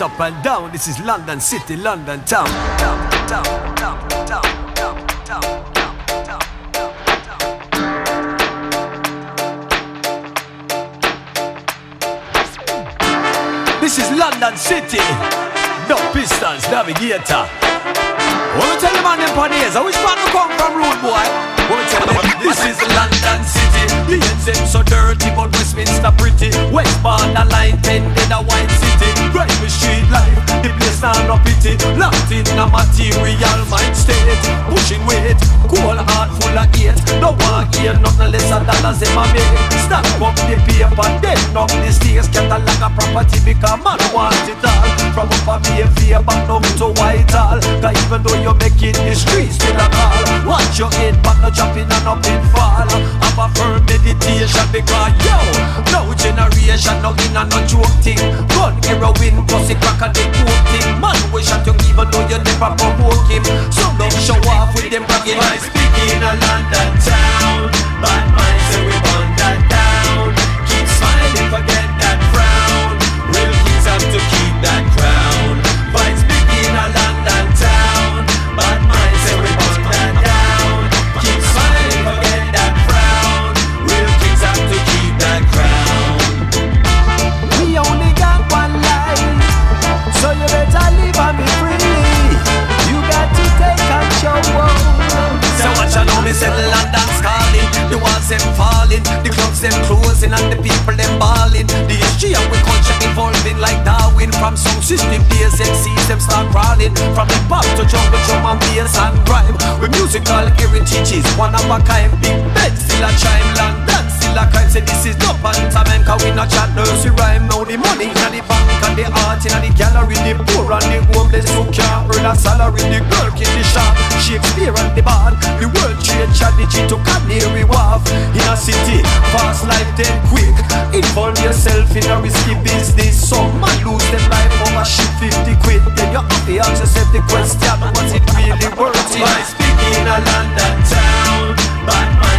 Straight up and down, this is London City, London town. Down, down, down, down, This is London City, no pistons, navigator. Wanna tell them on them pioneers, I wish man to come from rude boy. Wanna tell them this is London City. The ends them so dirty, but Westminster pretty. Line ten, then a white city. Grimy street life, the place now no pity. Locked in a material mind state, pushing weight, cool heart full of hate. No one here, nothing less than dollars in my make. Stack up the paper, then up the stairs, catalog a property because man want it all. From up a Mayfair back down to Whitehall. Cause even though you're making the streets still a call. Watch your head back, no jumping and up in fall. Have a firm meditation because yo, no generation, no in and no joke thing. Gun, heroin, pussy, crack and the coke thing. Man, we shot you even though you never provoke him. So don't show off with them bragging. Speak in a London town, bad minds say we burn that down. Keep smiling, forget that frown. Real kings have to keep that me say the calling The walls them falling. The clubs them closing And the people them balling The history of we culture evolving like Darwin. From sound system days MCs them start crawling. From the pop to jungle drum and bass and grime With musical heritages One of a kind. Big Ben still a chime London a crime Say this is no pantomime Cause we not chat nursery rhyme Now the money in the bank And the art in the gallery. The poor and the homeless who can't earn a salary. The girl in the shop Shakespeare and the bard. The world trade strategy to Canary Wharf In a city, fast life then quick. Involve yourself in a risky business. Some man lose them life over shit 50 quid. Then you have to ask yourself the question Was it really worth it? By speaking a London town Bad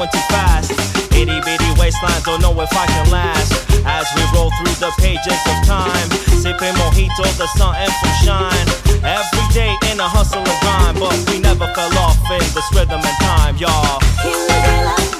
going too fast. Itty bitty waistlines don't know if I can last. As we roll through the pages of time, sipping mojitos, the sun and from shine. Every day in a hustle and grind, but we never fell off in this rhythm and time, y'all.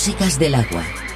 Músicas del agua.